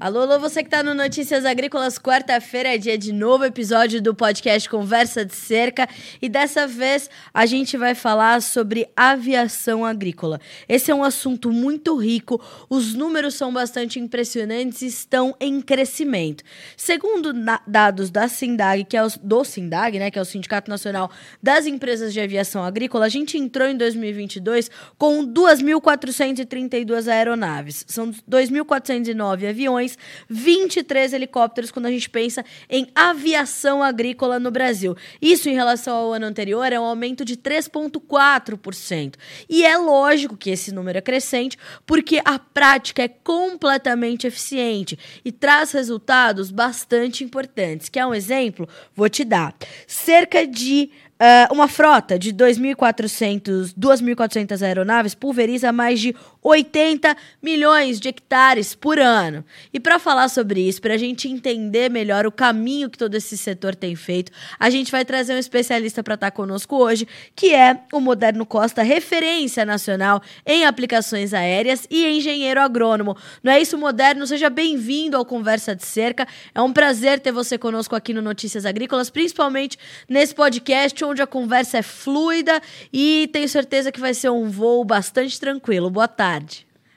Alô, alô, você que está no Notícias Agrícolas, quarta-feira é dia de novo episódio do podcast Conversa de Cerca e dessa vez a gente vai falar sobre aviação agrícola. Esse é um assunto muito rico, os números são bastante impressionantes e estão em crescimento. Segundo dados da SINDAG, que é o, do SINDAG, né, que é o Sindicato Nacional das Empresas de Aviação Agrícola, a gente entrou em 2022 com 2.432 aeronaves. São 2.409 aviões 23 helicópteros quando a gente pensa em aviação agrícola no Brasil. Isso em relação ao ano anterior é um aumento de 3,4%. E é lógico que esse número é crescente porque a prática é completamente eficiente e traz resultados bastante importantes. Quer um exemplo? Vou te dar. Cerca de Uh, uma frota de 2.400, 2.400 aeronaves pulveriza mais de 80 milhões de hectares por ano. E para falar sobre isso, para a gente entender melhor o caminho que todo esse setor tem feito, a gente vai trazer um especialista para estar tá conosco hoje, que é o Moderno Costa, referência nacional em aplicações aéreas e engenheiro agrônomo. Não é isso, Moderno? Seja bem-vindo ao Conversa de Cerca. É um prazer ter você conosco aqui no Notícias Agrícolas, principalmente nesse podcast onde a conversa é fluida e tenho certeza que vai ser um voo bastante tranquilo. Boa tarde.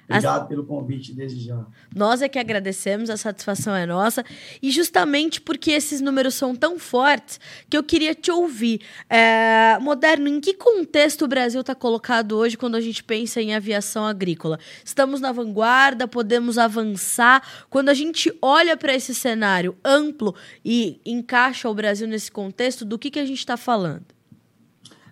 Obrigado As... pelo convite desde já. Nós é que agradecemos, a satisfação é nossa. E justamente porque esses números são tão fortes que eu queria te ouvir. É... Moderno, em que contexto o Brasil está colocado hoje quando a gente pensa em aviação agrícola? Estamos na vanguarda, podemos avançar. Quando a gente olha para esse cenário amplo e encaixa o Brasil nesse contexto, do que, que a gente está falando?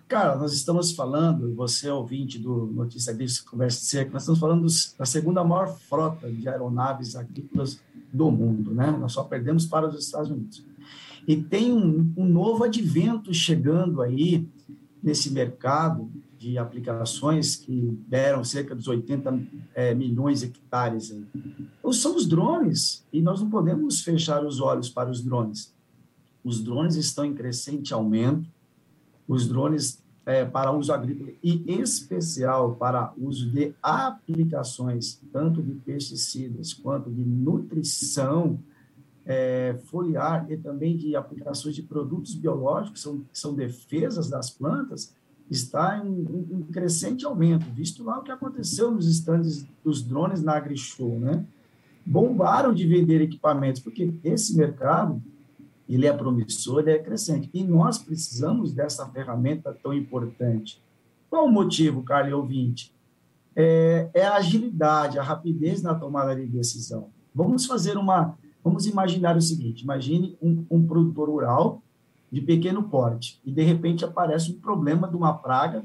Cara, nós estamos falando, você é ouvinte do Notícia Agrícola Conversa de Cerca, nós estamos falando da segunda maior frota de aeronaves agrícolas do mundo, né? Nós só perdemos para os Estados Unidos. E tem um, um novo advento chegando aí nesse mercado de aplicações que deram cerca dos 80 é, milhões de hectares. Aí. Então, são os drones, e nós não podemos fechar os olhos para os drones. Os drones estão em crescente aumento, os drones é, para uso agrícola e em especial para uso de aplicações tanto de pesticidas quanto de nutrição é, foliar e também de aplicações de produtos biológicos, são, são defesas das plantas, está em, crescente aumento, visto lá o que aconteceu nos estandes dos drones na AgriShow, né? Bombaram de vender equipamentos, porque esse mercado ele é promissor, ele é crescente. E nós precisamos dessa ferramenta tão importante. Qual o motivo, Carlos ouvinte? É, é, a agilidade, a rapidez na tomada de decisão. Vamos fazer uma, vamos imaginar o seguinte, imagine um, um produtor rural de pequeno porte e, de repente, aparece um problema de uma praga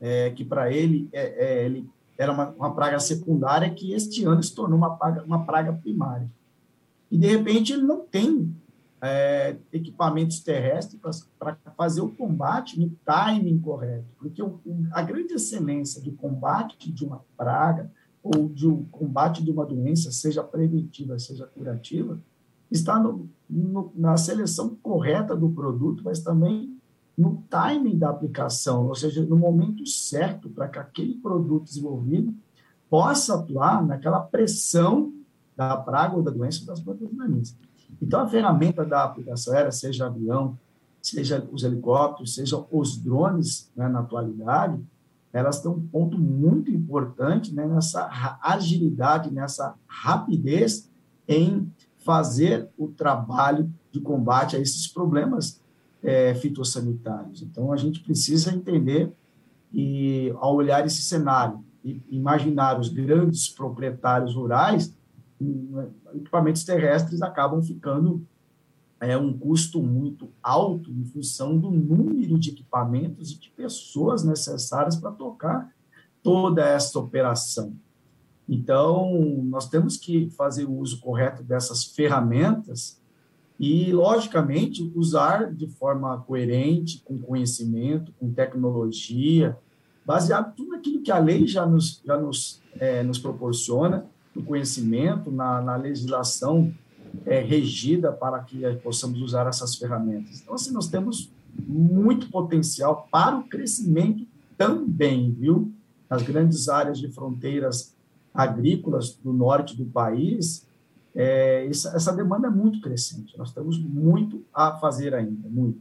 é, que, para ele, é, é, ele era uma, uma, praga secundária que este ano se tornou uma praga, uma praga primária. E, de repente, ele não tem é, equipamentos terrestres para fazer o combate no timing correto, porque o, a grande excelência do combate de uma praga ou de um combate de uma doença, seja preventiva, seja curativa, está no, no, na seleção correta do produto, mas também no timing da aplicação, ou seja, no momento certo para que aquele produto desenvolvido possa atuar naquela pressão da praga ou da doença das plantas daninhas. Então, a ferramenta da aplicação aérea, seja avião, seja os helicópteros, seja os drones, né, na atualidade, elas têm um ponto muito importante né, nessa agilidade, nessa rapidez em fazer o trabalho de combate a esses problemas é, fitossanitários. Então, a gente precisa entender e, ao olhar esse cenário e imaginar os grandes proprietários rurais, equipamentos terrestres acabam ficando é, um custo muito alto em função do número de equipamentos e de pessoas necessárias para tocar toda essa operação. Então, nós temos que fazer o uso correto dessas ferramentas e, logicamente, usar de forma coerente, com conhecimento, com tecnologia, baseado tudo aquilo que a lei já nos, já nos, é, nos proporciona no conhecimento, na, na legislação é, regida para que possamos usar essas ferramentas. Então, assim, nós temos muito potencial para o crescimento também, viu? Nas grandes áreas de fronteiras agrícolas do norte do país, é, essa, essa demanda é muito crescente. Nós temos muito a fazer ainda, muito.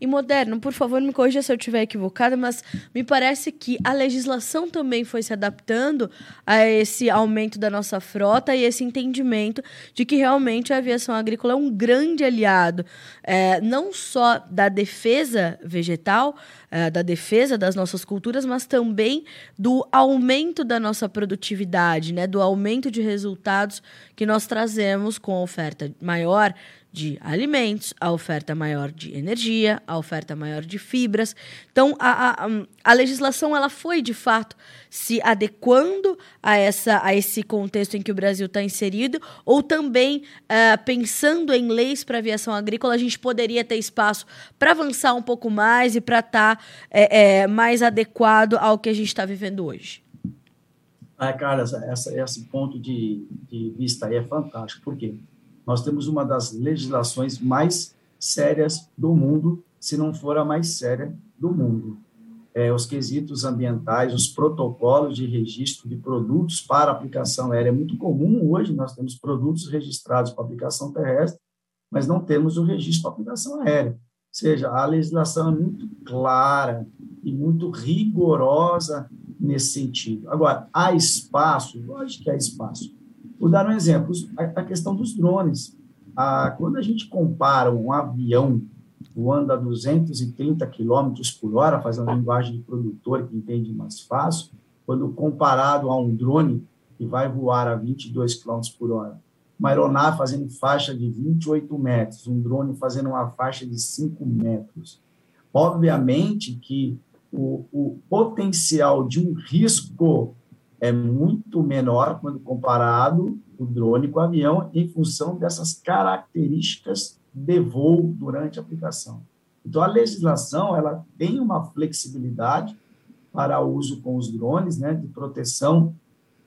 E moderno, por favor, me corrija se eu estiver equivocada, mas me parece que a legislação também foi se adaptando a esse aumento da nossa frota e esse entendimento de que realmente a aviação agrícola é um grande aliado, é, não só da defesa vegetal, é, da defesa das nossas culturas, mas também do aumento da nossa produtividade, né, do aumento de resultados que nós trazemos com oferta maior de alimentos, a oferta maior de energia, a oferta maior de fibras. Então, a, a, a legislação ela foi, de fato, se adequando a, essa, a esse contexto em que o Brasil está inserido, ou também uh, pensando em leis para aviação agrícola, a gente poderia ter espaço para avançar um pouco mais e para estar tá, é, é, mais adequado ao que a gente está vivendo hoje. Ah, cara, essa, esse ponto de, de vista aí é fantástico. Por quê? Nós temos uma das legislações mais sérias do mundo, se não for a mais séria do mundo. É, os quesitos ambientais, os protocolos de registro de produtos para aplicação aérea. É muito comum hoje, nós temos produtos registrados para aplicação terrestre, mas não temos o registro para aplicação aérea. Ou seja, a legislação é muito clara e muito rigorosa nesse sentido. Agora, há espaço? Lógico que há espaço. Vou dar um exemplo, a, questão dos drones. Ah, quando a gente compara um avião voando a 230 km por hora, fazendo a linguagem de produtor que entende mais fácil, quando comparado a um drone que vai voar a 22 km por hora, uma aeronave fazendo faixa de 28 metros, um drone fazendo uma faixa de 5 metros. Obviamente que o, o potencial de um risco é muito menor quando comparado o drone com o avião em função dessas características de voo durante a aplicação. Então a legislação ela tem uma flexibilidade para uso com os drones, né, de proteção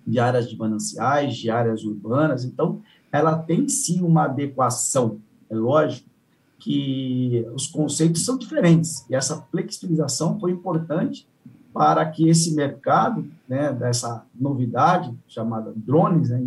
de áreas de mananciais, de áreas urbanas. Então ela tem sim uma adequação. É lógico que os conceitos são diferentes e essa flexibilização foi importante para que esse mercado, né, dessa novidade chamada drones, né,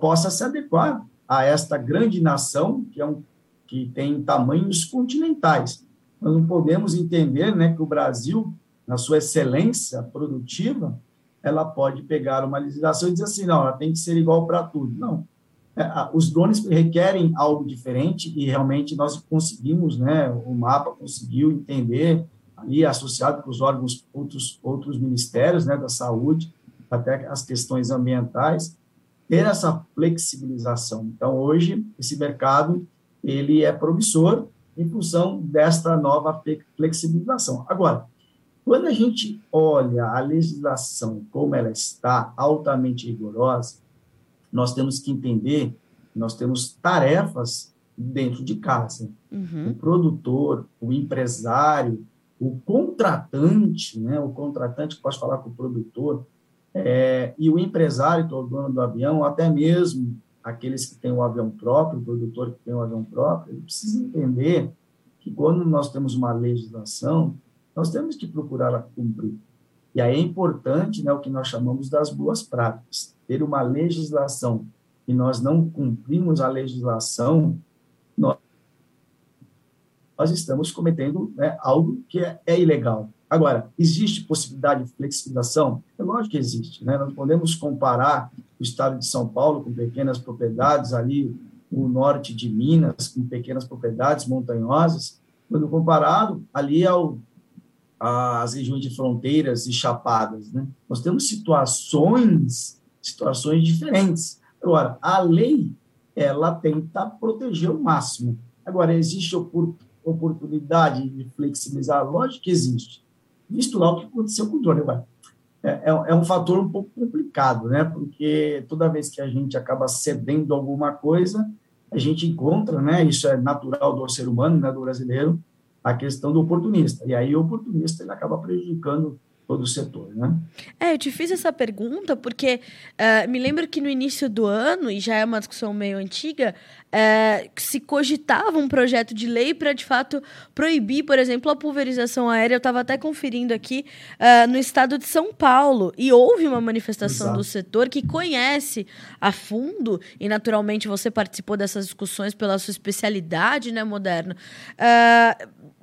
possa se adequar a esta grande nação que é um que tem tamanhos continentais. Nós não podemos entender, né, que o Brasil, na sua excelência produtiva, ela pode pegar uma legislação e dizer assim, não, ela tem que ser igual para tudo. Não. É, os drones requerem algo diferente e realmente nós conseguimos, né, o mapa conseguiu entender ali associado com os órgãos, outros, outros ministérios né, da saúde, até as questões ambientais, ter essa flexibilização. Então, hoje, esse mercado ele é promissor em função desta nova flexibilização. Agora, quando a gente olha a legislação como ela está, altamente rigorosa, nós temos que entender que nós temos tarefas dentro de casa. Uhum. O produtor, o empresário, o contratante, né, o contratante que pode falar com o produtor, é, e o empresário, que é o dono do avião, até mesmo aqueles que têm o avião próprio, o produtor que tem o avião próprio, ele precisa entender que quando nós temos uma legislação, nós temos que procurar cumprir. E aí é importante né, o que nós chamamos das boas práticas. Ter uma legislação e nós não cumprimos a legislação, nós nós estamos cometendo né, algo que é, é, ilegal. Agora, existe possibilidade de flexibilização? É lógico que existe. Né? Nós podemos comparar o estado de São Paulo com pequenas propriedades, ali o norte de Minas com pequenas propriedades montanhosas, quando comparado ali ao às regiões de fronteiras e chapadas, né? Nós temos situações, situações diferentes. Agora, a lei, ela tenta proteger o máximo. Agora, existe oportunidade de flexibilizar? Lógico que existe. Visto lá o que aconteceu com o drone. É, é, é, um fator um pouco complicado, né? Porque toda vez que a gente acaba cedendo alguma coisa, a gente encontra, né? Isso é natural do ser humano, né? Do brasileiro, a questão do oportunista. E aí o oportunista ele acaba prejudicando todo o setor, né? É, eu te fiz essa pergunta porque uh, me lembro que no início do ano, e já é uma discussão meio antiga, uh, se cogitava um projeto de lei para, de fato, proibir, por exemplo, a pulverização aérea. Eu estava até conferindo aqui uh, no estado de São Paulo, e houve uma manifestação Exato. do setor que conhece a fundo, e naturalmente você participou dessas discussões pela sua especialidade, né, moderno,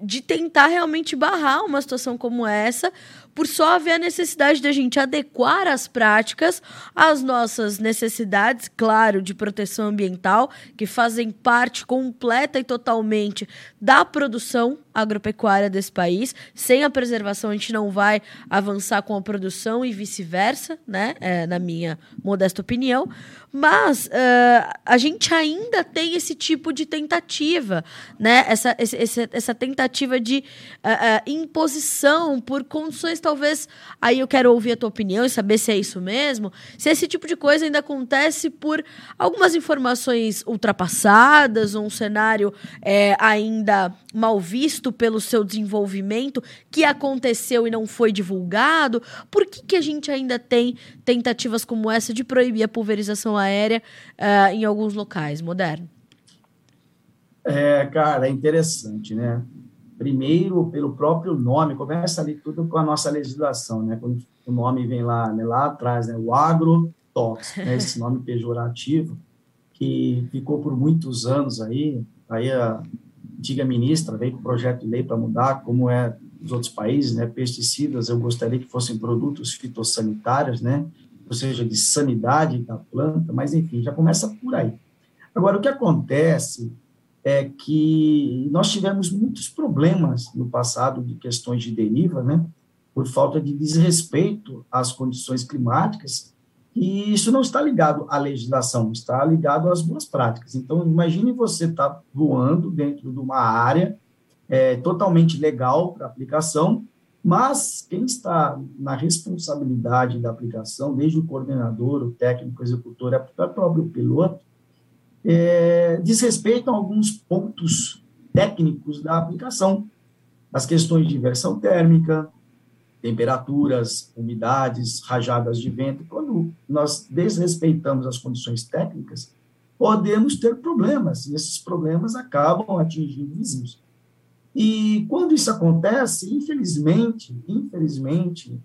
de tentar realmente barrar uma situação como essa, por só haver a necessidade da gente adequar as práticas às nossas necessidades, claro, de proteção ambiental, que fazem parte completa e totalmente da produção agropecuária desse país. Sem a preservação, a gente não vai avançar com a produção e vice-versa, né? É, na minha modesta opinião. Mas uh, a gente ainda tem esse tipo de tentativa, né? Essa, esse, essa tentativa de uh, uh, imposição por condições, talvez. Aí eu quero ouvir a tua opinião e saber se é isso mesmo. Se esse tipo de coisa ainda acontece por algumas informações ultrapassadas, um cenário ainda mal visto pelo seu desenvolvimento, que aconteceu e não foi divulgado. Por que, que a gente ainda tem tentativas como essa de proibir a pulverização aérea uh, em alguns locais modernos? É, cara, é interessante, né? Primeiro, pelo próprio nome, começa ali tudo com a nossa legislação, né? Quando o nome vem lá, né, lá atrás, né? O agrotóxico, né? esse nome pejorativo, que ficou por muitos anos aí, aí a antiga ministra veio com projeto de lei para mudar, como é nos outros países, né? Pesticidas, eu gostaria que fossem produtos fitossanitários, né? ou seja, de sanidade da planta, mas enfim, já começa por aí. Agora, o que acontece é que nós tivemos muitos problemas no passado de questões de deriva, né, por falta de desrespeito às condições climáticas, e isso não está ligado à legislação, está ligado às boas práticas. Então, imagine você estar tá voando dentro de uma área é, totalmente legal para aplicação, mas quem está na responsabilidade da aplicação, desde o coordenador, o técnico, o executor, até o próprio piloto, é, desrespeitam alguns pontos técnicos da aplicação, as questões de inversão térmica, temperaturas, umidades, rajadas de vento. Quando nós desrespeitamos as condições técnicas, podemos ter problemas, e esses problemas acabam atingindo vizinhos. E quando isso acontece, infelizmente, infelizmente,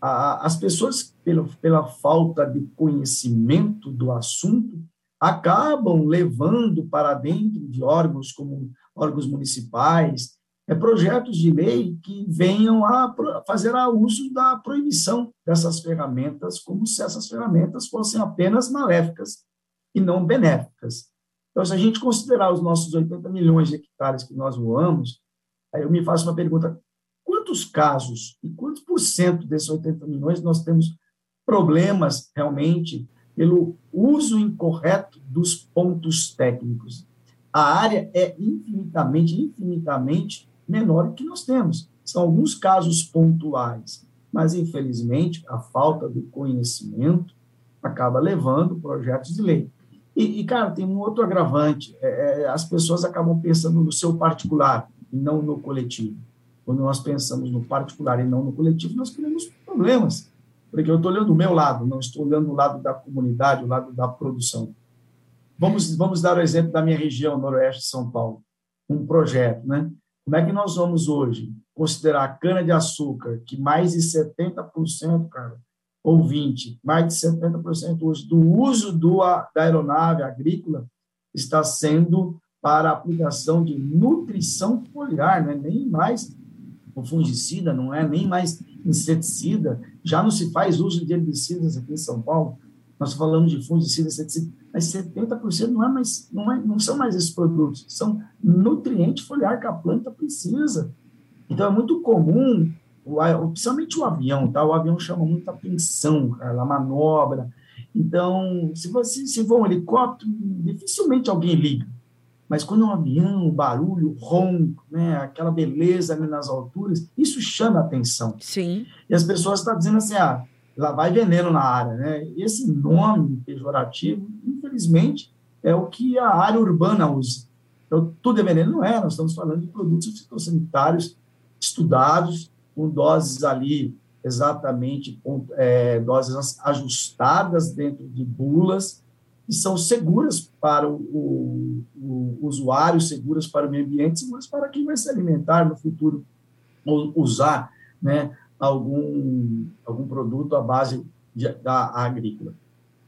a, as pessoas, pela, pela falta de conhecimento do assunto, acabam levando para dentro de órgãos como órgãos municipais, é, projetos de lei que venham a fazer a uso da proibição dessas ferramentas, como se essas ferramentas fossem apenas maléficas e não benéficas. Então, se a gente considerar os nossos 80 milhões de hectares que nós voamos, Aí eu me faço uma pergunta: quantos casos e quantos por cento desses 80 milhões nós temos problemas realmente pelo uso incorreto dos pontos técnicos? A área é infinitamente, infinitamente menor que nós temos. São alguns casos pontuais, mas infelizmente a falta do conhecimento acaba levando projetos de lei. E, e cara, tem um outro agravante: é, é, as pessoas acabam pensando no seu particular e não no coletivo. Quando nós pensamos no particular e não no coletivo, nós criamos problemas, porque eu estou olhando do meu lado, não estou olhando do lado da comunidade, o lado da produção. Vamos, vamos dar o exemplo da minha região, noroeste de São Paulo, um projeto, né? Como é que nós vamos hoje considerar a cana-de-açúcar, que mais de 70%, cara, ou 20%, mais de 70% hoje do uso do, da aeronave agrícola está sendo para aplicação de nutrição foliar, não é nem mais fungicida, não é? Nem mais inseticida, já não se faz uso de herbicidas aqui em São Paulo, nós falamos de fungicida, inseticida, mas 70% não, é mais, não, é, não são mais esses produtos, são nutriente foliar que a planta precisa. Então, é muito comum, principalmente o avião, tá? o avião chama muita atenção, cara, a manobra. Então, se você se for um helicóptero, dificilmente alguém liga. Mas quando é um avião, o barulho, o ronco, né, aquela beleza ali nas alturas, isso chama atenção. Sim. E as pessoas estão dizendo assim, ah, lá vai veneno na área, né? Esse nome pejorativo, infelizmente, é o que a área urbana usa. Então, tudo é veneno? Não é, nós estamos falando de produtos fitossanitários estudados, com doses ali exatamente é, doses ajustadas dentro de bulas, que são seguras para o, o, o, usuário, seguras para o meio ambiente, seguras para quem vai se alimentar no futuro, usar né, algum, algum produto à base de, da agrícola.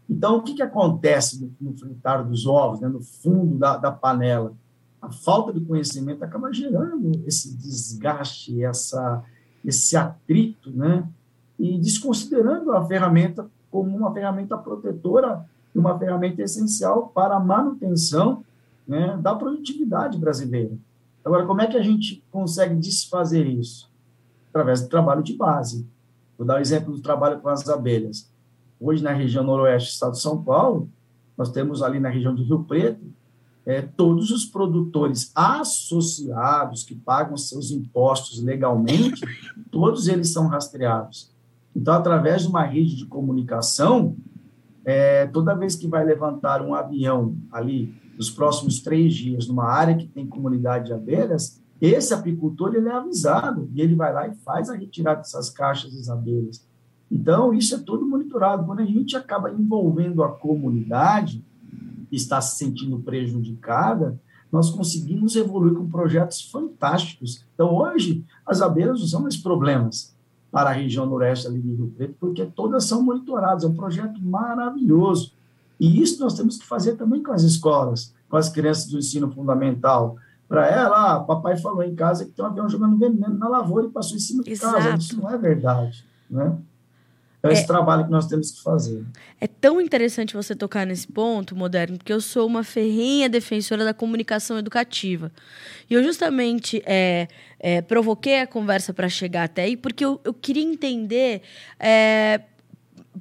Então, o que, que acontece no, no fritar dos ovos, né, no fundo da, da panela? A falta de conhecimento acaba gerando esse desgaste, essa, esse atrito, né? e desconsiderando a ferramenta como uma ferramenta protetora e uma ferramenta essencial para a manutenção né, da produtividade brasileira. Agora, como é que a gente consegue desfazer isso? Através do trabalho de base. Vou dar o um exemplo do trabalho com as abelhas. Hoje, na região noroeste do estado de São Paulo, nós temos ali na região de Rio Preto, é, todos os produtores associados que pagam seus impostos legalmente, todos eles são rastreados. Então, através de uma rede de comunicação, é, toda vez que vai levantar um avião ali, nos próximos três dias, numa área que tem comunidade de abelhas, esse apicultor ele é avisado e ele vai lá e faz a retirada dessas caixas das abelhas. Então, isso é tudo monitorado. Quando a gente acaba envolvendo a comunidade, que está se sentindo prejudicada, nós conseguimos evoluir com projetos fantásticos. Então, hoje, as abelhas não são mais problemas para a região noroeste ali Rio Preto, porque todas são monitoradas. É um projeto maravilhoso. E isso nós temos que fazer também com as escolas, com as crianças do ensino fundamental. Para ela, ah, papai falou em casa que tem um avião jogando veneno na lavoura e passou em cima de Exato. casa. Isso não é verdade. Né? É esse é, trabalho que nós temos que fazer. É tão interessante você tocar nesse ponto, Moderno, porque eu sou uma ferrenha defensora da comunicação educativa. E eu justamente é, é, provoquei a conversa para chegar até aí, porque eu, eu queria entender. É,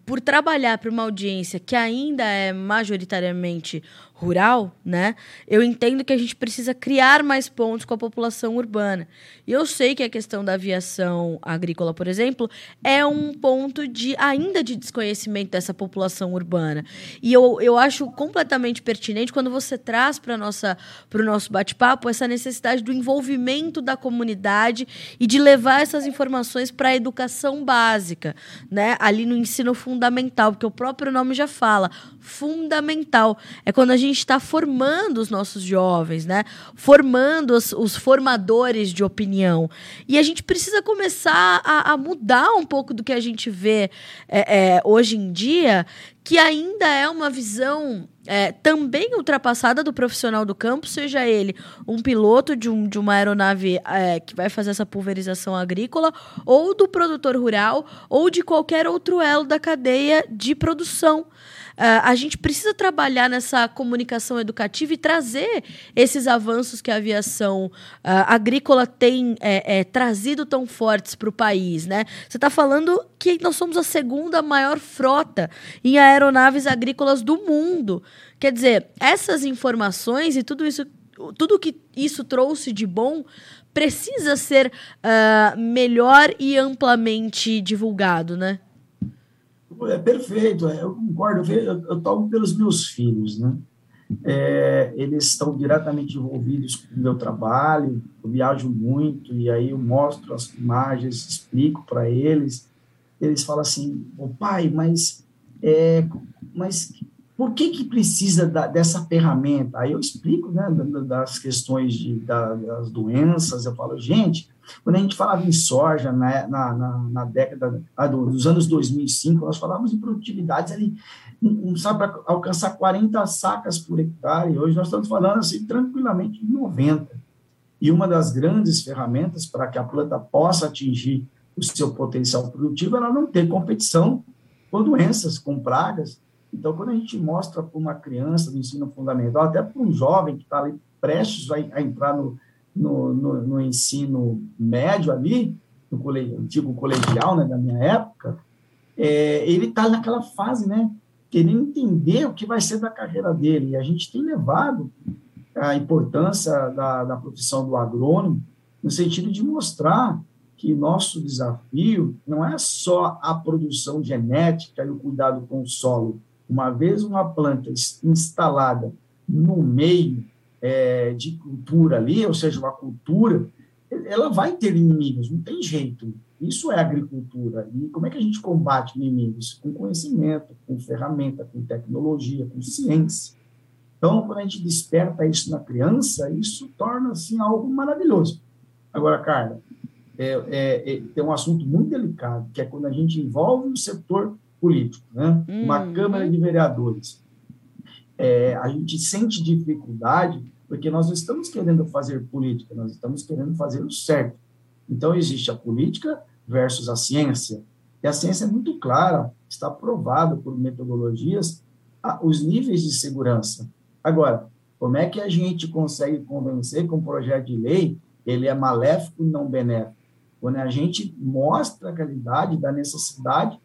por trabalhar para uma audiência que ainda é majoritariamente rural, né? Eu entendo que a gente precisa criar mais pontos com a população urbana. E eu sei que a questão da aviação agrícola, por exemplo, é um ponto de ainda de desconhecimento dessa população urbana. E eu, eu acho completamente pertinente quando você traz para o nosso bate-papo essa necessidade do envolvimento da comunidade e de levar essas informações para a educação básica, né? Ali no ensino fundamental, porque o próprio nome já fala, fundamental. É quando a gente está formando os nossos jovens, né? Formando os, os, formadores de opinião. E a gente precisa começar a, a mudar um pouco do que a gente vê é, é, hoje em dia, que ainda é uma visão é, também ultrapassada do profissional do campo, seja ele um piloto de, um, de uma aeronave é, que vai fazer essa pulverização agrícola, ou do produtor rural, ou de qualquer outro elo da cadeia de produção. Uh, a gente precisa trabalhar nessa comunicação educativa e trazer esses avanços que a aviação uh, agrícola tem é, é, trazido tão fortes para o país. Né? Você está falando que nós somos a segunda maior frota em aeronaves agrícolas do mundo. Quer dizer, essas informações e tudo isso, tudo que isso trouxe de bom precisa ser uh, melhor e amplamente divulgado, né? É perfeito, é, eu concordo. Eu, eu, tomo pelos meus filhos, né? É, eles estão diretamente envolvidos com o meu trabalho, eu viajo muito e aí eu mostro as imagens, explico para eles. Eles falam assim: "O pai, mas é, mas por que que precisa da, dessa ferramenta?" Aí eu explico, né, das questões de, das doenças. Eu falo: "Gente, quando a gente falava em soja né, na, na, na década ah, dos anos 2005, nós falávamos em produtividades ali, não sabe, para alcançar 40 sacas por hectare. Hoje nós estamos falando assim tranquilamente de 90. E uma das grandes ferramentas para que a planta possa atingir o seu potencial produtivo, ela não ter competição com doenças, com pragas. Então, quando a gente mostra para uma criança do ensino fundamental, até para um jovem que está ali prestes a, a entrar no, no, no, no ensino médio ali, no antigo colegial, né, da minha época, é, ele está naquela fase, né, querendo entender o que vai ser da carreira dele. E a gente tem levado a importância da, da profissão do agrônomo no sentido de mostrar que nosso desafio não é só a produção genética e o cuidado com o solo. Uma vez uma planta instalada no meio é, de cultura ali, ou seja, uma cultura, ela vai ter inimigos, não tem jeito. Isso é agricultura. E como é que a gente combate inimigos? Com conhecimento, com ferramenta, com tecnologia, com ciência. Então, quando a gente desperta isso na criança, isso torna assim algo maravilhoso. Agora, Carla, é, é, é, tem um assunto muito delicado, que é quando a gente envolve o setor político, né? Uma uhum. Câmara de Vereadores. É, a gente sente dificuldade porque nós não estamos querendo fazer política, nós estamos querendo fazer o certo. Então, existe a política versus a ciência. E a ciência é muito clara, está provado por metodologias os níveis de segurança. Agora, como é que a gente consegue convencer que um projeto de lei ele é maléfico e não benéfico? Quando a gente mostra a qualidade da necessidade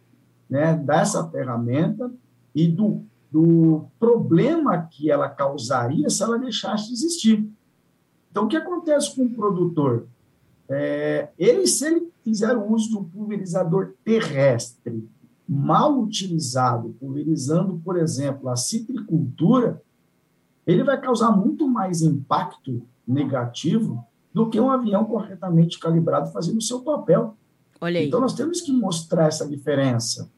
né, dessa ferramenta e do, do problema que ela causaria se ela deixasse de existir. Então, o que acontece com o produtor? É, ele, se ele fizer o uso de um pulverizador terrestre, mal utilizado, pulverizando, por exemplo, a citricultura, ele vai causar muito mais impacto negativo do que um avião corretamente calibrado fazendo o seu papel. Então, nós temos que mostrar essa diferença.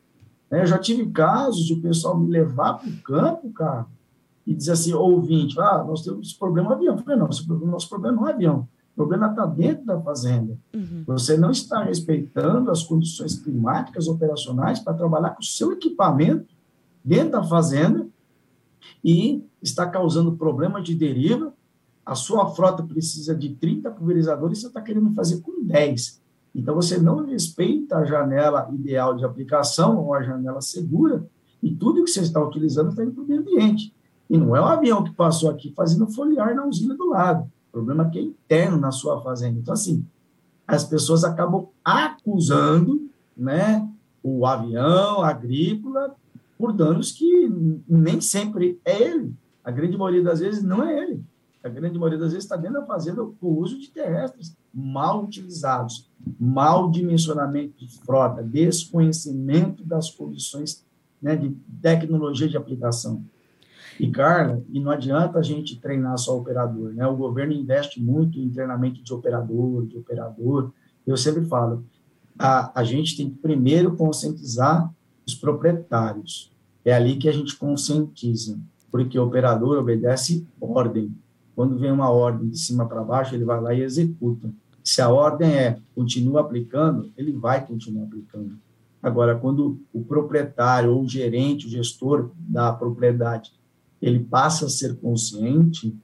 Né? Eu já tive casos de o pessoal me levar para o campo, cara, e dizer assim, ouvinte, ah, nós temos problema no avião. Eu falei, não, nosso problema não é avião. O problema está dentro da fazenda. Uhum. Você não está respeitando as condições climáticas operacionais para trabalhar com o seu equipamento dentro da fazenda e está causando problema de deriva. A sua frota precisa de 30 pulverizadores e você está querendo fazer com 10. Então, você não respeita a janela ideal de aplicação ou a janela segura e tudo que você está utilizando está indo para o meio ambiente. E não é o avião que passou aqui fazendo foliar na usina do lado. O problema é que é interno na sua fazenda. Então, assim, as pessoas acabam acusando né, o avião agrícola por danos que nem sempre é ele. A grande maioria das vezes não é ele. A grande maioria das vezes está dentro da fazenda com o uso de terrestres mal utilizados, mal dimensionamento de frota, desconhecimento das condições né, de tecnologia de aplicação. E, Carla, e não adianta a gente treinar só operador, né? O governo investe muito em treinamento de operador, de operador. Eu sempre falo, a, a gente tem que primeiro conscientizar os proprietários. É ali que a gente conscientiza, porque o operador obedece ordem. Quando vem uma ordem de cima para baixo, ele vai lá e executa. Se a ordem é continua aplicando, ele vai continuar aplicando. Agora, quando o proprietário ou o gerente, o gestor da propriedade, ele passa a ser consciente,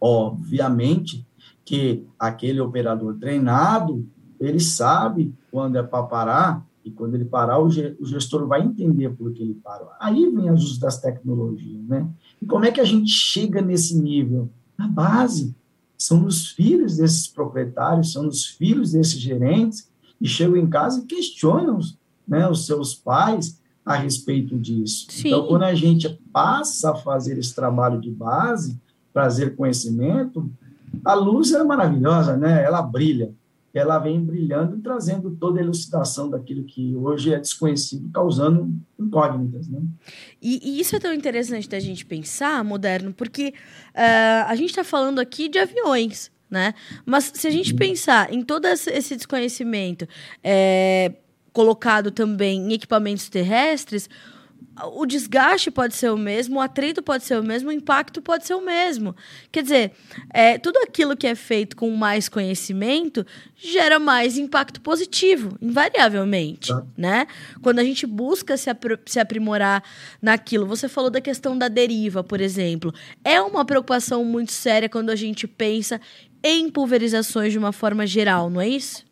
obviamente, que aquele operador treinado, ele sabe quando é para parar, e quando ele parar, o gestor vai entender por que ele parou. Aí vem os usos das tecnologias, né? E como é que a gente chega nesse nível? Na base, são os filhos desses proprietários, são os filhos desses gerentes, e chegam em casa e questionam né, os seus pais a respeito disso. Sim. Então, quando a gente passa a fazer esse trabalho de base, trazer conhecimento, a luz é maravilhosa, né? Ela brilha ela vem brilhando e trazendo toda a elucidação daquilo que hoje é desconhecido, causando incógnitas. Né? E, e isso é tão interessante da gente pensar, moderno, porque uh, a gente está falando aqui de aviões, né? Mas se a gente pensar em todo esse desconhecimento é, colocado também em equipamentos terrestres, o desgaste pode ser o mesmo, o atrito pode ser o mesmo, o impacto pode ser o mesmo. Quer dizer, é, tudo aquilo que é feito com mais conhecimento gera mais impacto positivo, invariavelmente, tá. né? Quando a gente busca se, se aprimorar naquilo. Você falou da questão da deriva, por exemplo. É uma preocupação muito séria quando a gente pensa em pulverizações de uma forma geral, não é isso?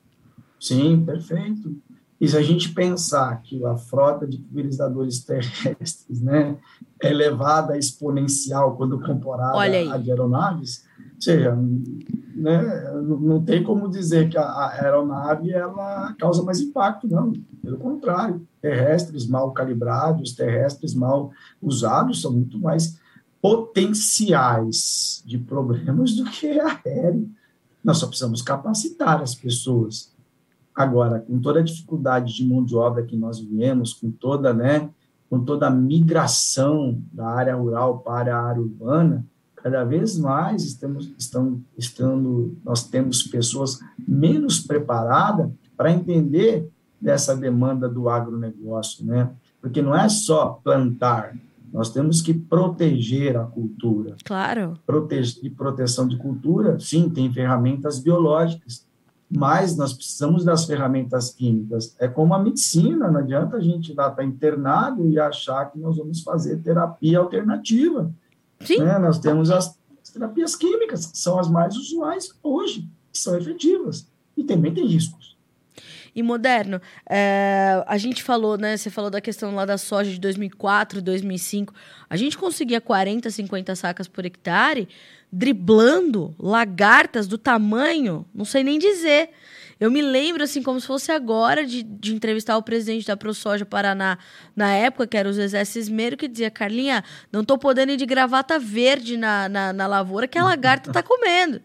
Sim, perfeito. E se a gente pensar que a frota de pulverizadores terrestres né, é elevada exponencial quando comparada a de aeronaves, ou seja, né, não tem como dizer que a aeronave ela causa mais impacto, não. Pelo contrário, terrestres mal calibrados, terrestres mal usados são muito mais potenciais de problemas do que aéreo. Nós só precisamos capacitar as pessoas Agora, com toda a dificuldade de mão de obra que nós vivemos, com toda, né, com toda a migração da área rural para a área urbana, cada vez mais estamos, estão, estando, nós temos pessoas menos preparadas para entender dessa demanda do agronegócio, né? Porque não é só plantar, nós temos que proteger a cultura. Claro. Prote e proteção de cultura, sim, tem ferramentas biológicas, mas nós precisamos das ferramentas químicas. É como a medicina, não adianta a gente lá estar tá internado e achar que nós vamos fazer terapia alternativa. Sim. Né? Nós temos as, as terapias químicas, que são as mais usuais hoje, que são efetivas, e também tem riscos. E moderno, é, a gente falou, né? Você falou da questão lá da soja de 2004, 2005. A gente conseguia 40, 50 sacas por hectare, driblando lagartas do tamanho, não sei nem dizer. Eu me lembro, assim, como se fosse agora, de, de entrevistar o presidente da ProSoja Paraná, na época, que era o Zezé Cismeiro, que dizia, Carlinha, não tô podendo ir de gravata verde na, na, na lavoura que a lagarta tá comendo.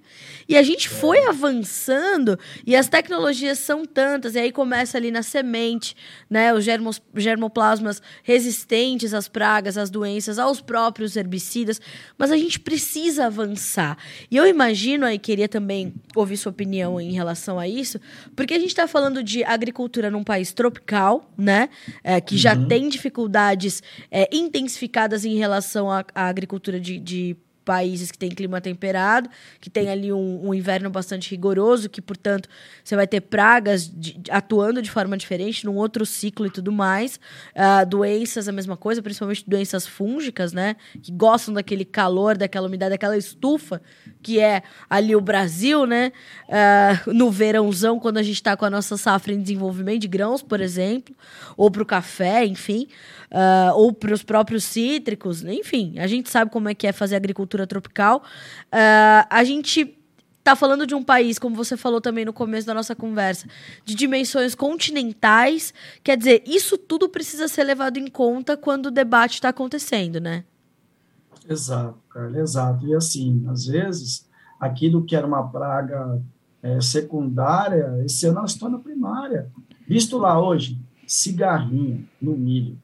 E a gente foi avançando, e as tecnologias são tantas, e aí começa ali na semente, né, os germos, germoplasmas resistentes às pragas, às doenças, aos próprios herbicidas, mas a gente precisa avançar. E eu imagino, aí queria também ouvir sua opinião em relação a isso, porque a gente está falando de agricultura num país tropical, né? É, que já uhum. tem dificuldades é, intensificadas em relação à, à agricultura de, de países que têm clima temperado, que tem ali um, um, inverno bastante rigoroso, que, portanto, você vai ter pragas de, atuando de forma diferente, num outro ciclo e tudo mais. Uh, doenças, a mesma coisa, principalmente doenças fúngicas, né? Que gostam daquele calor, daquela umidade, daquela estufa, que é ali o Brasil, né? Uh, no verãozão, quando a gente está com a nossa safra em desenvolvimento de grãos, por exemplo, ou para o café, enfim, uh, ou para os próprios cítricos, enfim, a gente sabe como é que é fazer agricultura cultura tropical. Uh, a gente está falando de um país, como você falou também no começo da nossa conversa, de dimensões continentais. Quer dizer, isso tudo precisa ser levado em conta quando o debate está acontecendo, né? Exato, Carla, exato. E assim, às vezes, aquilo que era uma praga é, secundária, esse ano ela se torna primária. Visto lá hoje, cigarrinha no milho.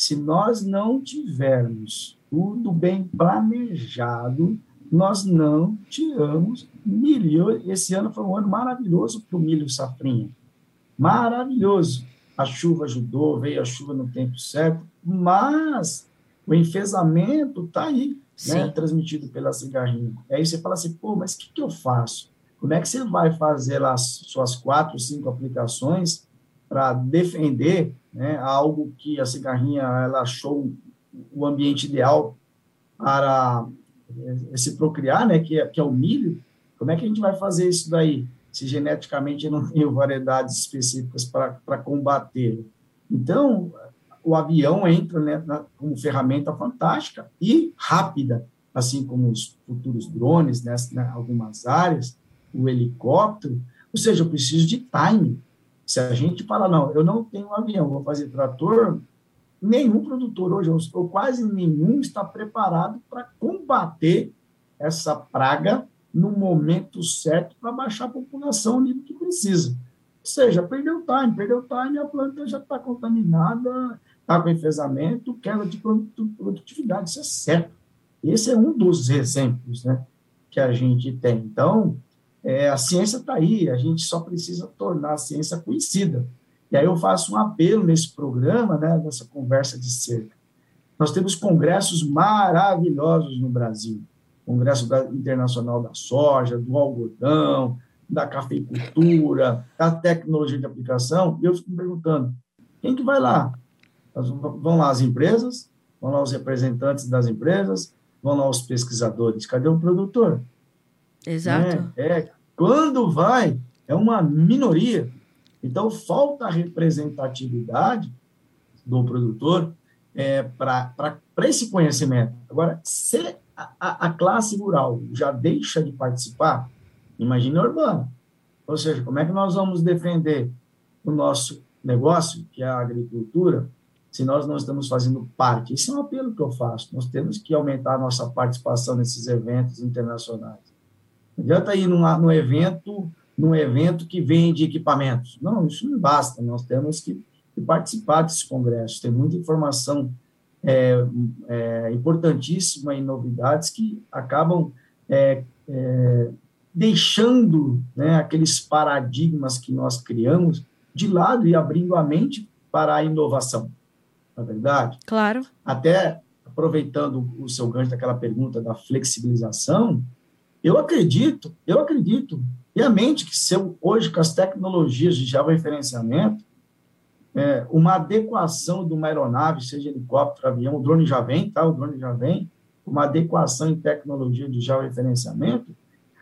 Se nós não tivermos tudo bem planejado, nós não tiramos milho. Esse ano foi um ano maravilhoso para o milho safrinha. Maravilhoso. A chuva ajudou, veio a chuva no tempo certo, mas o enfesamento está aí, né, transmitido pela cigarrinha. Aí você fala assim, pô, mas o que, que eu faço? Como é que você vai fazer lá as suas quatro, cinco aplicações para defender né, algo que a cigarrinha ela achou o ambiente ideal para eh, se procriar, né, que é, que é o milho, como é que a gente vai fazer isso daí, se geneticamente não tem variedades específicas para combater? Então, o avião entra né, na, como ferramenta fantástica e rápida, assim como os futuros drones, né, algumas áreas, o helicóptero, ou seja, eu preciso de time. Se a gente fala, não, eu não tenho um avião, vou fazer trator, nenhum produtor hoje, ou quase nenhum, está preparado para combater essa praga no momento certo para baixar a população o nível que precisa. Ou seja, perdeu time, perdeu time, a planta já está contaminada, está com enfesamento, queda de produtividade, isso é certo. Esse é um dos exemplos né, que a gente tem. Então, é, a ciência está aí, a gente só precisa tornar a ciência conhecida. E aí eu faço um apelo nesse programa, né, nessa conversa de cerca. Nós temos congressos maravilhosos no Brasil. Congresso Internacional da Soja, do algodão, da cafeicultura, da tecnologia de aplicação. E eu fico me perguntando, quem que vai lá? Vão lá as empresas, vão lá os representantes das empresas, vão lá os pesquisadores. Cadê o produtor? Exato. É, é, quando vai, é uma minoria. Então, falta representatividade do produtor é, para esse conhecimento. Agora, se a, a, classe rural já deixa de participar, imagine a urbana. Ou seja, como é que nós vamos defender o nosso negócio, que é a agricultura, se nós não estamos fazendo parte? Isso é um apelo que eu faço. Nós temos que aumentar a nossa participação nesses eventos internacionais. Não adianta ir num, num evento num evento que vende equipamentos. Não, isso não basta, nós temos que, que participar desses congressos, tem muita informação é, é, importantíssima em novidades que acabam é, é, deixando né, aqueles paradigmas que nós criamos de lado e abrindo a mente para a inovação. Na é verdade? Claro. Até aproveitando o seu gancho daquela pergunta da flexibilização, eu acredito, eu acredito piamente que se eu, hoje com as tecnologias de georreferenciamento, é, uma adequação de uma aeronave, seja helicóptero, avião, o drone já vem, tá? O drone já vem, uma adequação em tecnologia de georreferenciamento,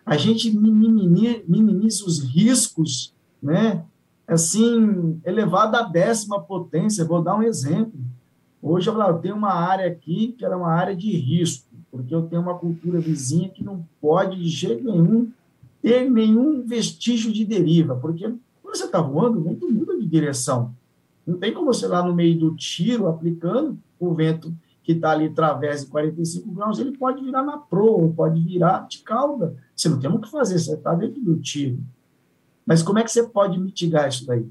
a gente minimiza, os riscos, né? Assim, elevado à décima potência. Vou dar um exemplo. Hoje eu tenho uma área aqui que era uma área de risco, porque eu tenho uma cultura vizinha que não pode de jeito nenhum ter nenhum vestígio de deriva, porque quando você está voando, o vento muda de direção. Não tem como você lá no meio do tiro, aplicando o vento que está ali através de 45 graus, ele pode virar na proa, pode virar de cauda. Você não tem o que fazer, você está dentro do tiro. Mas como é que você pode mitigar isso daí?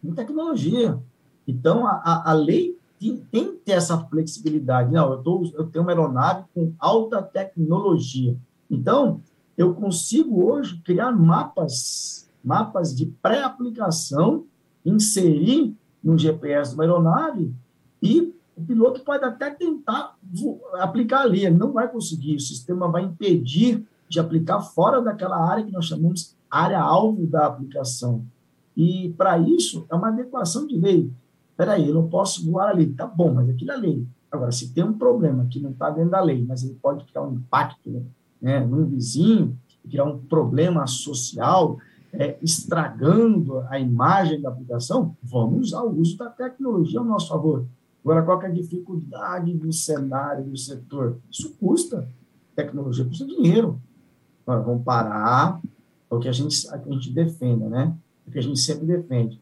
Com tecnologia. Então, a, a lei tem, tem que ter essa flexibilidade. Não, eu, tô, eu tenho uma aeronave com alta tecnologia. Então, eu consigo hoje criar mapas, mapas de pré-aplicação, inserir no GPS de uma aeronave e o piloto pode até tentar aplicar ali, ele não vai conseguir, o sistema vai impedir de aplicar fora daquela área que nós chamamos área-alvo da aplicação. E, para isso, é uma adequação de lei. Espera aí, eu não posso voar ali. Tá bom, mas aquilo é lei. Agora, se tem um problema que não está dentro da lei, mas ele pode criar um impacto né, num vizinho, criar um problema social, é, estragando a imagem da aplicação, vamos usar o uso da tecnologia ao nosso favor. Agora, qual é a dificuldade do cenário, do setor? Isso custa. Tecnologia custa dinheiro. Agora, vamos parar, é o que a gente, a gente defenda, né? É o que a gente sempre defende.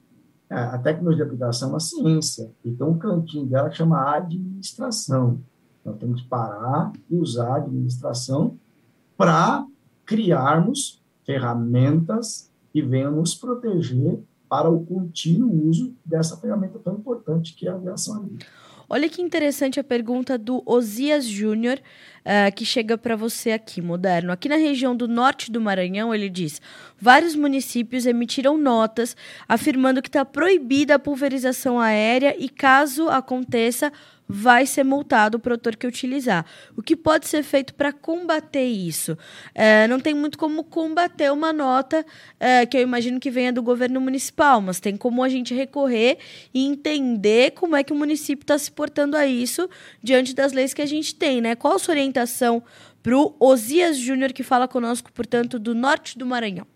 A, a tecnologia de aplicação é uma ciência, então o cantinho dela chama administração. Nós temos que parar e usar a administração para criarmos ferramentas que venham nos proteger para o contínuo uso dessa ferramenta tão importante que é a aviação agrícola. Olha que interessante a pergunta do Osias Júnior, uh, que chega para você aqui, moderno. Aqui na região do norte do Maranhão, ele diz: vários municípios emitiram notas afirmando que está proibida a pulverização aérea e, caso aconteça, vai ser multado o produtor que utilizar. O que pode ser feito para combater isso? É, não tem muito como combater uma nota é, que eu imagino que venha do governo municipal, mas tem como a gente recorrer e entender como é que o município está se portando a isso diante das leis que a gente tem, né? Qual a sua orientação para o Osias Júnior, que fala conosco, portanto, do norte do Maranhão?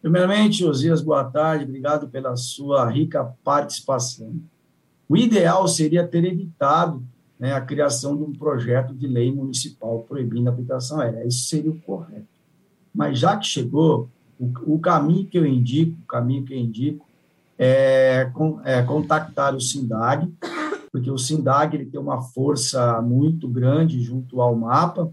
Primeiramente, Osias, boa tarde, obrigado pela sua rica participação. O ideal seria ter evitado né, a criação de um projeto de lei municipal proibindo a habitação aérea. Isso seria o correto. Mas já que chegou, o, o caminho que eu indico, o caminho que eu indico é, com, é contactar o SINDAG, porque o SINDAG ele tem uma força muito grande junto ao MAPA,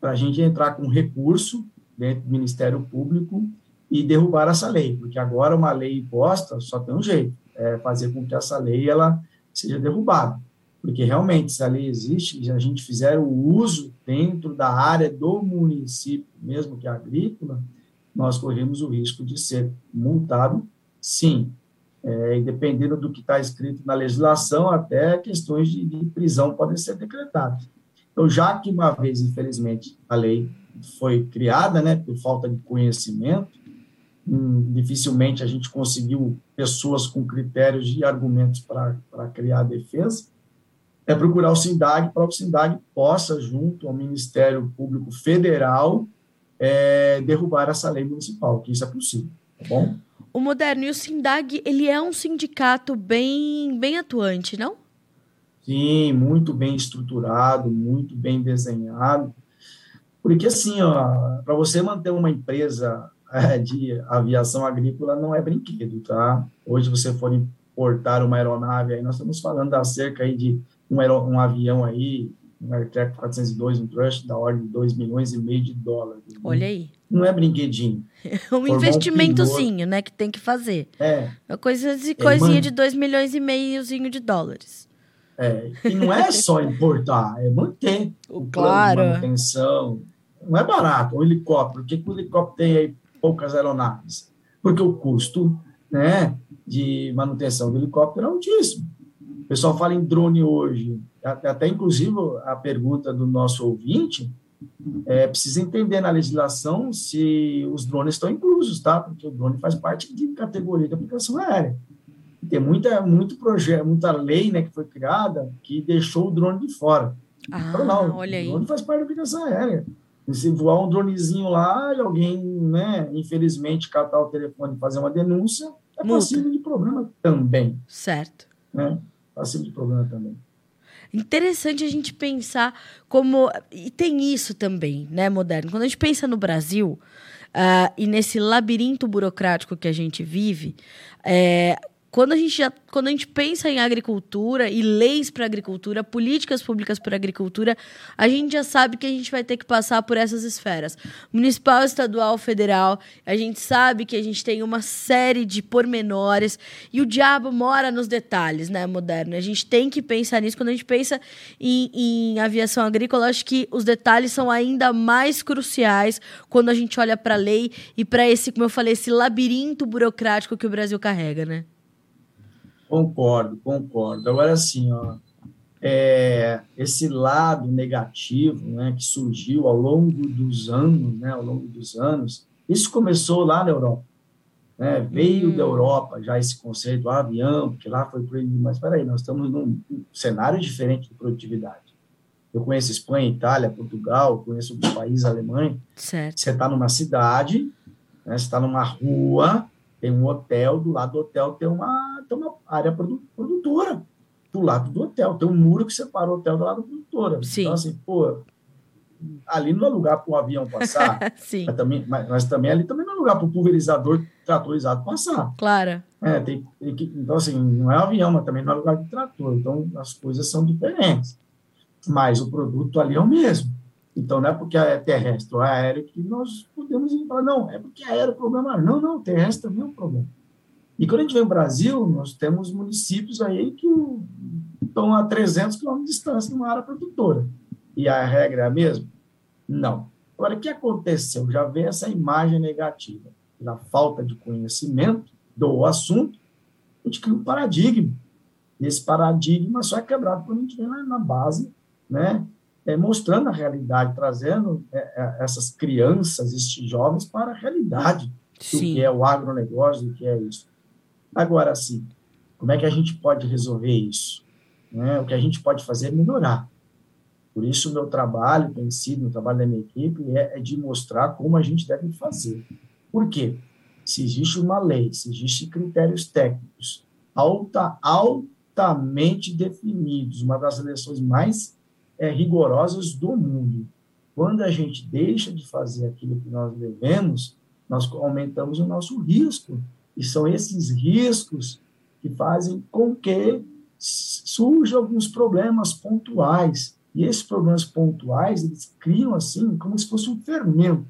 para a gente entrar com recurso dentro do Ministério Público e derrubar essa lei, porque agora uma lei imposta só tem um jeito, é, fazer com que essa lei ela seja derrubada. Porque realmente, se a lei existe, e a gente fizer o uso dentro da área do município, mesmo que agrícola, nós corremos o risco de ser multado, sim. É, e dependendo do que está escrito na legislação, até questões de, de prisão podem ser decretadas. Então, já que uma vez, infelizmente, a lei foi criada, né, por falta de conhecimento, Hum, dificilmente a gente conseguiu pessoas com critérios e argumentos para criar a defesa, é procurar o SINDAG para que o SINDAG possa, junto ao Ministério Público Federal, é, derrubar essa lei municipal, que isso é possível, tá bom? O Moderno e o SINDAG, ele é um sindicato bem, bem atuante, não? Sim, muito bem estruturado, muito bem desenhado. Porque, assim, para você manter uma empresa de aviação agrícola não é brinquedo, tá? Hoje, você for importar uma aeronave, aí nós estamos falando acerca aí de um, um avião aí, um Aircraft 402, um Trush, da ordem de 2 milhões e meio de dólares. Né? Olha aí. Não é brinquedinho. É um investimentozinho, um né, que tem que fazer. É. Uma coisa de, coisinha é, de 2 milhões e meiozinho de dólares. É, e não é só importar, é manter o claro. plano de manutenção. Não é barato, um helicóptero. Por que, que o helicóptero tem aí poucas aeronaves? Porque o custo né, de manutenção do helicóptero é altíssimo. O pessoal fala em drone hoje, até, inclusive a pergunta do nosso ouvinte, é, precisa entender na legislação se os drones estão inclusos, tá? Porque o drone faz parte de categoria de aplicação aérea. Tem muita, muito projeto, muita lei né, que foi criada que deixou o drone de fora. Ah, Então, não, olha o aí. drone faz parte da aplicação aérea. E se voar um dronezinho lá e alguém, né, infelizmente, catar o telefone e fazer uma denúncia, é Multa. passível de problema também, Certo. né? Passível de problema também. Interessante a gente pensar como. E tem isso também, né, moderno? Quando a gente pensa no Brasil ah, e nesse labirinto burocrático que a gente vive, é, quando, a gente já, quando a gente pensa em agricultura e leis para agricultura, políticas públicas para agricultura, a gente já sabe que a gente vai ter que passar por essas esferas. Municipal, estadual, federal. A gente sabe que a gente tem uma série de pormenores e o diabo mora nos detalhes, né, moderno? A gente tem que pensar nisso. Quando a gente pensa em, em aviação agrícola, acho que os detalhes são ainda mais cruciais quando a gente olha para a lei e para esse, como eu falei, esse labirinto burocrático que o Brasil carrega, né? Concordo, concordo. Agora, assim, ó, é, esse lado negativo né, que surgiu ao longo dos anos, né, ao longo dos anos, isso começou lá na Europa. Né, veio Hum. da Europa já esse conceito do avião, porque lá foi proibido, mas espera aí, nós estamos num cenário diferente de produtividade. Eu conheço Espanha, Itália, Portugal, conheço os países Alemanha, Certo. você está numa cidade, né, você está numa rua, tem um hotel, do lado do hotel tem uma, tem uma área produ- produtora, do lado do hotel, tem um muro que separa o hotel do lado da produtora. Sim. Então, assim, pô, ali não é lugar para o avião passar, Sim, mas, também, mas, mas também ali também não é lugar para o pulverizador tratorizado passar. claro. É, tem, tem que, então, assim, não é avião, mas também não é lugar de trator. Então, as coisas são diferentes. Mas o produto ali é o mesmo. Então, não é porque é terrestre ou é aéreo que nós podemos falar, não, é porque é aéreo o problema. Não, não, terrestre também é um problema. E quando a gente vem ao Brasil, nós temos municípios aí que estão a 300 quilômetros de distância numa área produtora. E a regra é a mesma? Não. Agora, o que aconteceu? Já vem essa imagem negativa. Pela falta de conhecimento do assunto, a gente cria um paradigma. E esse paradigma só é quebrado quando a gente vem lá na base, né? É, mostrando a realidade, trazendo é, é, essas crianças, esses jovens para a realidade do Sim. que é o agronegócio, do que é isso. Agora, assim, como é que a gente pode resolver isso? Né? O que a gente pode fazer é melhorar. Por isso, o meu trabalho tem sido, o trabalho da minha equipe, é, é de mostrar como a gente deve fazer. Por quê? Se existe uma lei, se existem critérios técnicos alta, altamente definidos, uma das seleções mais é, rigorosas do mundo, quando a gente deixa de fazer aquilo que nós devemos, nós aumentamos o nosso risco. E são esses riscos que fazem com que surjam alguns problemas pontuais. E esses problemas pontuais, eles criam assim, como se fosse um fermento.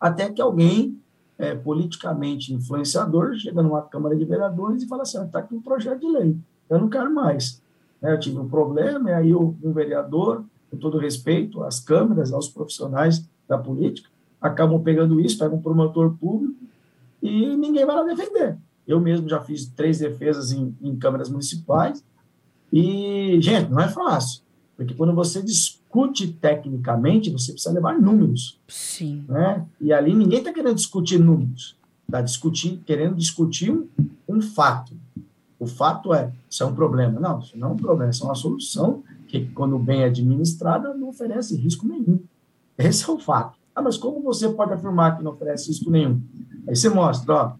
Até que alguém é, politicamente influenciador chega numa Câmara de Vereadores e fala assim: está aqui um projeto de lei, eu não quero mais. É, eu tive um problema, e aí o, um vereador, com todo respeito às câmeras, aos profissionais da política, acabam pegando isso, pegam um promotor público e ninguém vai lá defender. Eu mesmo já fiz três defesas em, em câmeras municipais e, gente, não é fácil, porque quando você discute tecnicamente, você precisa levar números, Sim. né? E ali ninguém está querendo discutir números, está discutir, querendo discutir um, um fato. O fato é, isso é um problema. Não, isso não é um problema, isso é uma solução que, quando bem administrada, não oferece risco nenhum. Esse é o fato. Ah, mas como você pode afirmar que não oferece risco nenhum? Aí você mostra, ó,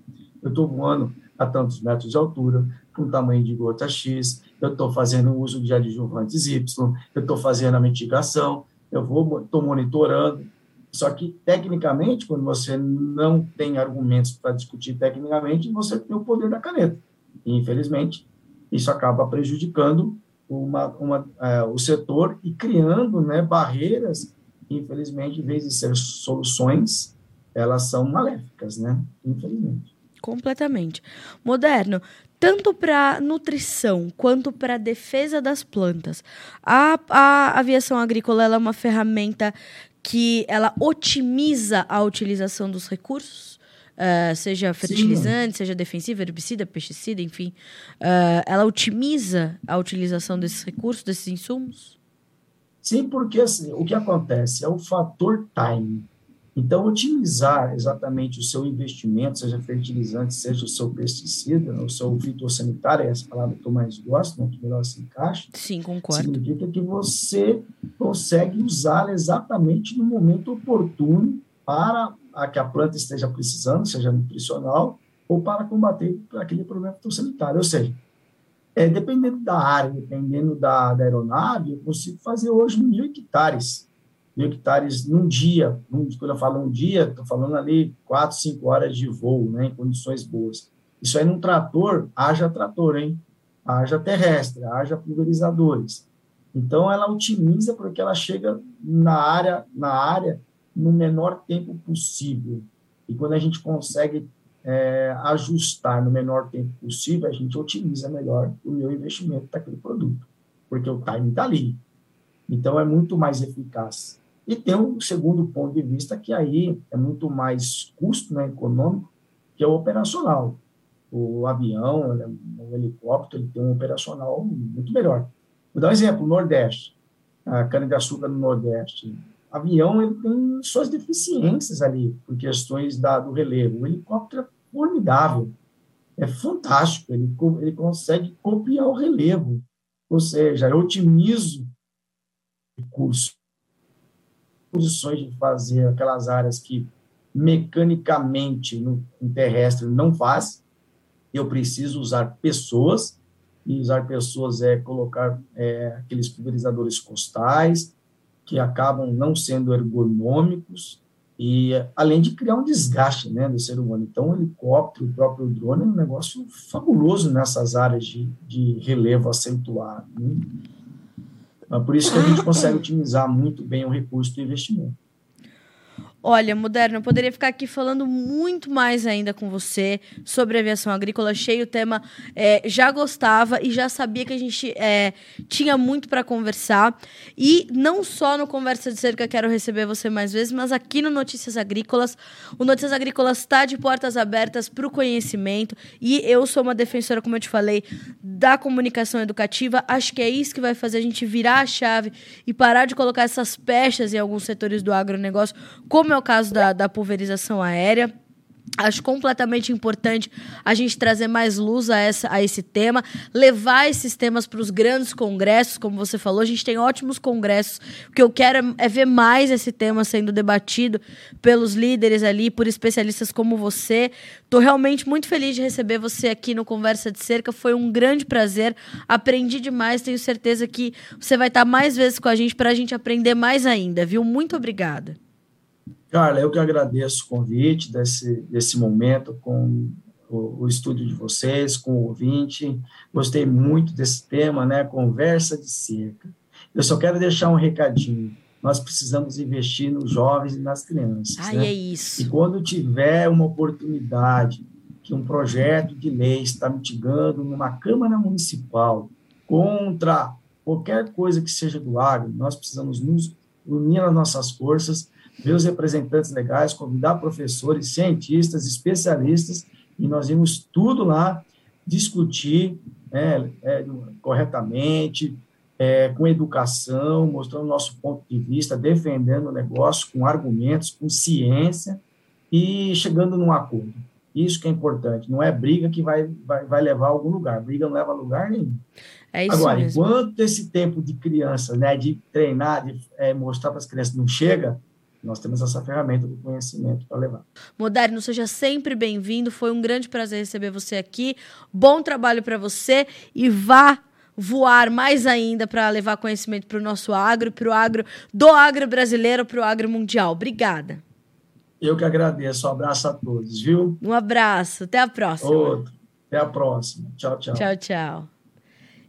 eu estou voando a tantos metros de altura, com tamanho de gota X, eu estou fazendo uso de adjuvantes Y, eu estou fazendo a mitigação, eu vou, estou monitorando. Só que, tecnicamente, quando você não tem argumentos para discutir tecnicamente, você tem o poder da caneta. E, infelizmente, isso acaba prejudicando uma, uma, é, o setor e criando né, barreiras infelizmente, em vez de ser soluções, elas são maléficas, né? Infelizmente. Completamente. Moderno, tanto para nutrição quanto para defesa das plantas. A, a aviação agrícola é uma ferramenta que ela otimiza a utilização dos recursos, uh, seja fertilizante, Sim. seja defensivo, herbicida, pesticida, enfim. Uh, ela otimiza a utilização desses recursos, desses insumos? Sim, porque assim, o que acontece é o fator time. Então, otimizar exatamente o seu investimento, seja fertilizante, seja o seu pesticida, o seu fitossanitário, é essa palavra que eu mais gosto, né, que melhor se encaixa. Sim, concordo. Significa que você consegue usar exatamente no momento oportuno para a que a planta esteja precisando, seja nutricional, ou para combater aquele problema fitossanitário. Ou seja, é, dependendo da área, dependendo da, da aeronave, eu consigo fazer hoje mil hectares hectares num dia. Quando eu falo um dia, estou falando ali quatro, cinco horas de voo, né, em condições boas. Isso aí num trator, haja trator, hein? Haja terrestre, haja pulverizadores. Então, ela otimiza porque ela chega na área, na área no menor tempo possível. E quando a gente consegue é, ajustar no menor tempo possível, a gente otimiza melhor o meu investimento daquele produto, porque o time está ali. Então, é muito mais eficaz. E tem um segundo ponto de vista que aí é muito mais custo né, econômico, que é o operacional. O avião, o helicóptero, ele tem um operacional muito melhor. Vou dar um exemplo, Nordeste, a cana-de-açúcar no Nordeste. O avião ele tem suas deficiências ali, por questões da, do relevo. O helicóptero é formidável, é fantástico, ele, ele consegue copiar o relevo, ou seja, eu otimizo recurso condições de fazer aquelas áreas que mecanicamente no, no terrestre não faz, eu preciso usar pessoas, e usar pessoas é colocar é, aqueles pulverizadores costais, que acabam não sendo ergonômicos, e além de criar um desgaste né, do ser humano. Então, o helicóptero, o próprio drone, é um negócio fabuloso nessas áreas de, de relevo acentuado. Né? É por isso que a gente consegue otimizar muito bem o recurso do investimento. Olha, Moderno, eu poderia ficar aqui falando muito mais ainda com você sobre aviação agrícola. Achei o tema, é, já gostava e já sabia que a gente é, tinha muito para conversar. E não só no Conversa de Cerca quero receber você mais vezes, mas aqui no Notícias Agrícolas. O Notícias Agrícolas está de portas abertas para o conhecimento e eu sou uma defensora, como eu te falei, da comunicação educativa. Acho que é isso que vai fazer a gente virar a chave e parar de colocar essas pechas em alguns setores do agronegócio, como é o caso da, da pulverização aérea. Acho completamente importante a gente trazer mais luz a, essa, a esse tema, levar esses temas para os grandes congressos, como você falou. A gente tem ótimos congressos. O que eu quero é ver mais esse tema sendo debatido pelos líderes ali, por especialistas como você. Estou realmente muito feliz de receber você aqui no Conversa de Cerca. Foi um grande prazer. Aprendi demais. Tenho certeza que você vai estar mais vezes com a gente para a gente aprender mais ainda, viu? Muito obrigada. Carla, eu que agradeço o convite desse, desse momento com o, o estúdio de vocês, com o ouvinte. Gostei muito desse tema, né? Conversa de cerca. Eu só quero deixar um recadinho. Nós precisamos investir nos jovens e nas crianças. Ai, né? é isso. E quando tiver uma oportunidade que um projeto de lei está mitigando numa Câmara Municipal contra qualquer coisa que seja do agro, nós precisamos nos unir as nossas forças ver os representantes legais, convidar professores, cientistas, especialistas, e nós vimos tudo lá discutir é, é, corretamente, é, com educação, mostrando o nosso ponto de vista, defendendo o negócio com argumentos, com ciência e chegando num acordo. Isso que é importante. Não é briga que vai, vai, vai levar a algum lugar. Briga não leva a lugar nenhum. É Agora, mesmo. enquanto esse tempo de criança, né, de treinar, de é, mostrar para as crianças não chega, nós temos essa ferramenta do conhecimento para levar. Moderno, seja sempre bem-vindo. Foi um grande prazer receber você aqui. Bom trabalho para você e vá voar mais ainda para levar conhecimento para o nosso agro, para o agro do agro brasileiro, para o agro mundial. Obrigada. Eu que agradeço. Um abraço a todos, viu? Um abraço. Até a próxima. Outro. Até a próxima. Tchau, tchau. Tchau, tchau.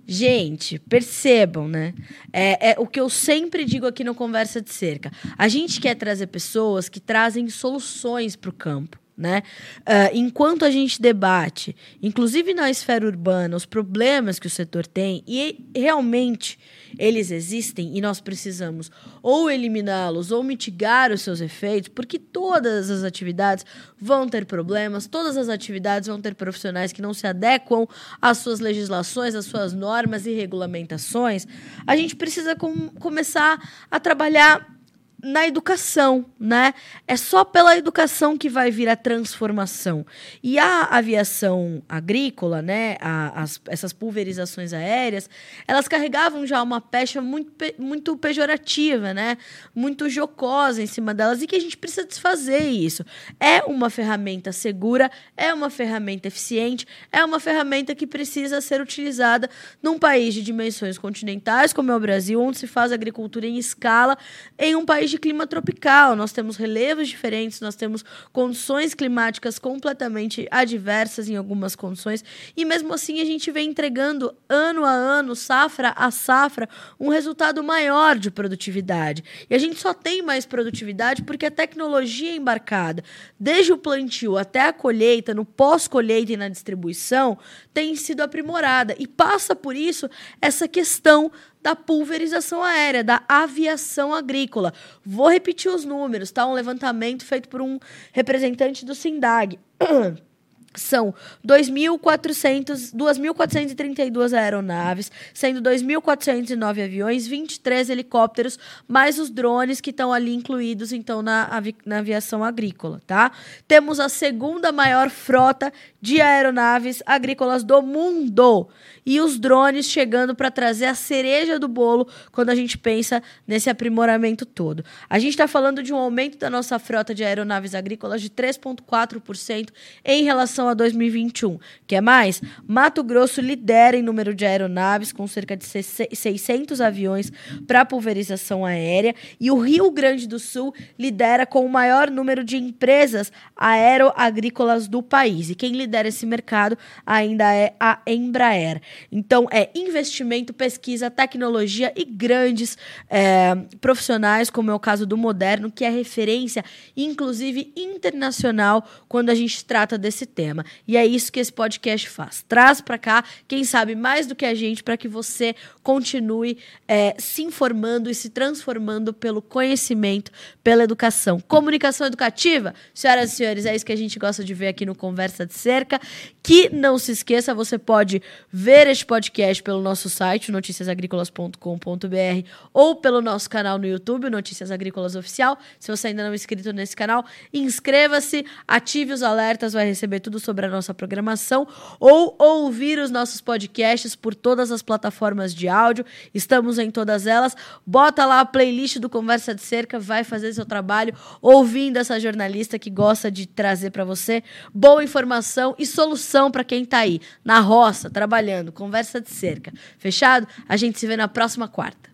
Gente, percebam, né? É, é, o que eu sempre digo aqui no Conversa de Cerca. A gente quer trazer pessoas que trazem soluções para o campo. Né? Uh, enquanto a gente debate, inclusive na esfera urbana, os problemas que o setor tem, e realmente eles existem e nós precisamos ou eliminá-los ou mitigar os seus efeitos, porque todas as atividades vão ter problemas, todas as atividades vão ter profissionais que não se adequam às suas legislações, às suas normas e regulamentações, a gente precisa com começar a trabalhar na educação, né? É só pela educação que vai vir a transformação. E a aviação agrícola, né? A, as, essas pulverizações aéreas, elas carregavam já uma pecha muito, muito pejorativa, né? Muito jocosa em cima delas e que a gente precisa desfazer isso. É uma ferramenta segura, é uma ferramenta eficiente, é uma ferramenta que precisa ser utilizada num país de dimensões continentais, como é o Brasil, onde se faz agricultura em escala, em um país de clima tropical, nós temos relevos diferentes, nós temos condições climáticas completamente adversas em algumas condições, e mesmo assim a gente vem entregando ano a ano, safra a safra, um resultado maior de produtividade. E a gente só tem mais produtividade porque a tecnologia embarcada, desde o plantio até a colheita, no pós-colheita e na distribuição, tem sido aprimorada. E passa por isso essa questão da pulverização aérea, da aviação agrícola. Vou repetir os números, tá? Um levantamento feito por um representante do SINDAG. são 2.432 aeronaves, sendo 2.409 aviões, 23 helicópteros, mais os drones que estão ali incluídos então na, na aviação agrícola, tá? Temos a segunda maior frota de aeronaves agrícolas do mundo e os drones chegando para trazer a cereja do bolo quando a gente pensa nesse aprimoramento todo. A gente está falando de um aumento da nossa frota de aeronaves agrícolas de 3,4% em relação a 2021. Quer mais? Mato Grosso lidera em número de aeronaves, com cerca de 600 aviões para pulverização aérea, e o Rio Grande do Sul lidera com o maior número de empresas aeroagrícolas do país. E quem lidera esse mercado ainda é a Embraer. Então, é investimento, pesquisa, tecnologia e grandes é, profissionais, como é o caso do Moderno, que é referência, inclusive internacional, quando a gente trata desse tema. E é isso que esse podcast faz. Traz para cá, quem sabe mais do que a gente, para que você continue é, se informando e se transformando pelo conhecimento, pela educação. Comunicação educativa, senhoras e senhores, é isso que a gente gosta de ver aqui no Conversa de Cerca. Que não se esqueça, você pode ver este podcast pelo nosso site, noticiasagricolas.com.br, ou pelo nosso canal no YouTube, Notícias Agrícolas Oficial. Se você ainda não é inscrito nesse canal, inscreva-se, ative os alertas, vai receber tudo sobre a nossa programação, ou ouvir os nossos podcasts por todas as plataformas de áudio. Estamos em todas elas. Bota lá a playlist do Conversa de Cerca, vai fazer seu trabalho ouvindo essa jornalista que gosta de trazer para você boa informação e solução para quem está aí na roça, trabalhando. Conversa de Cerca. Fechado? A gente se vê na próxima quarta.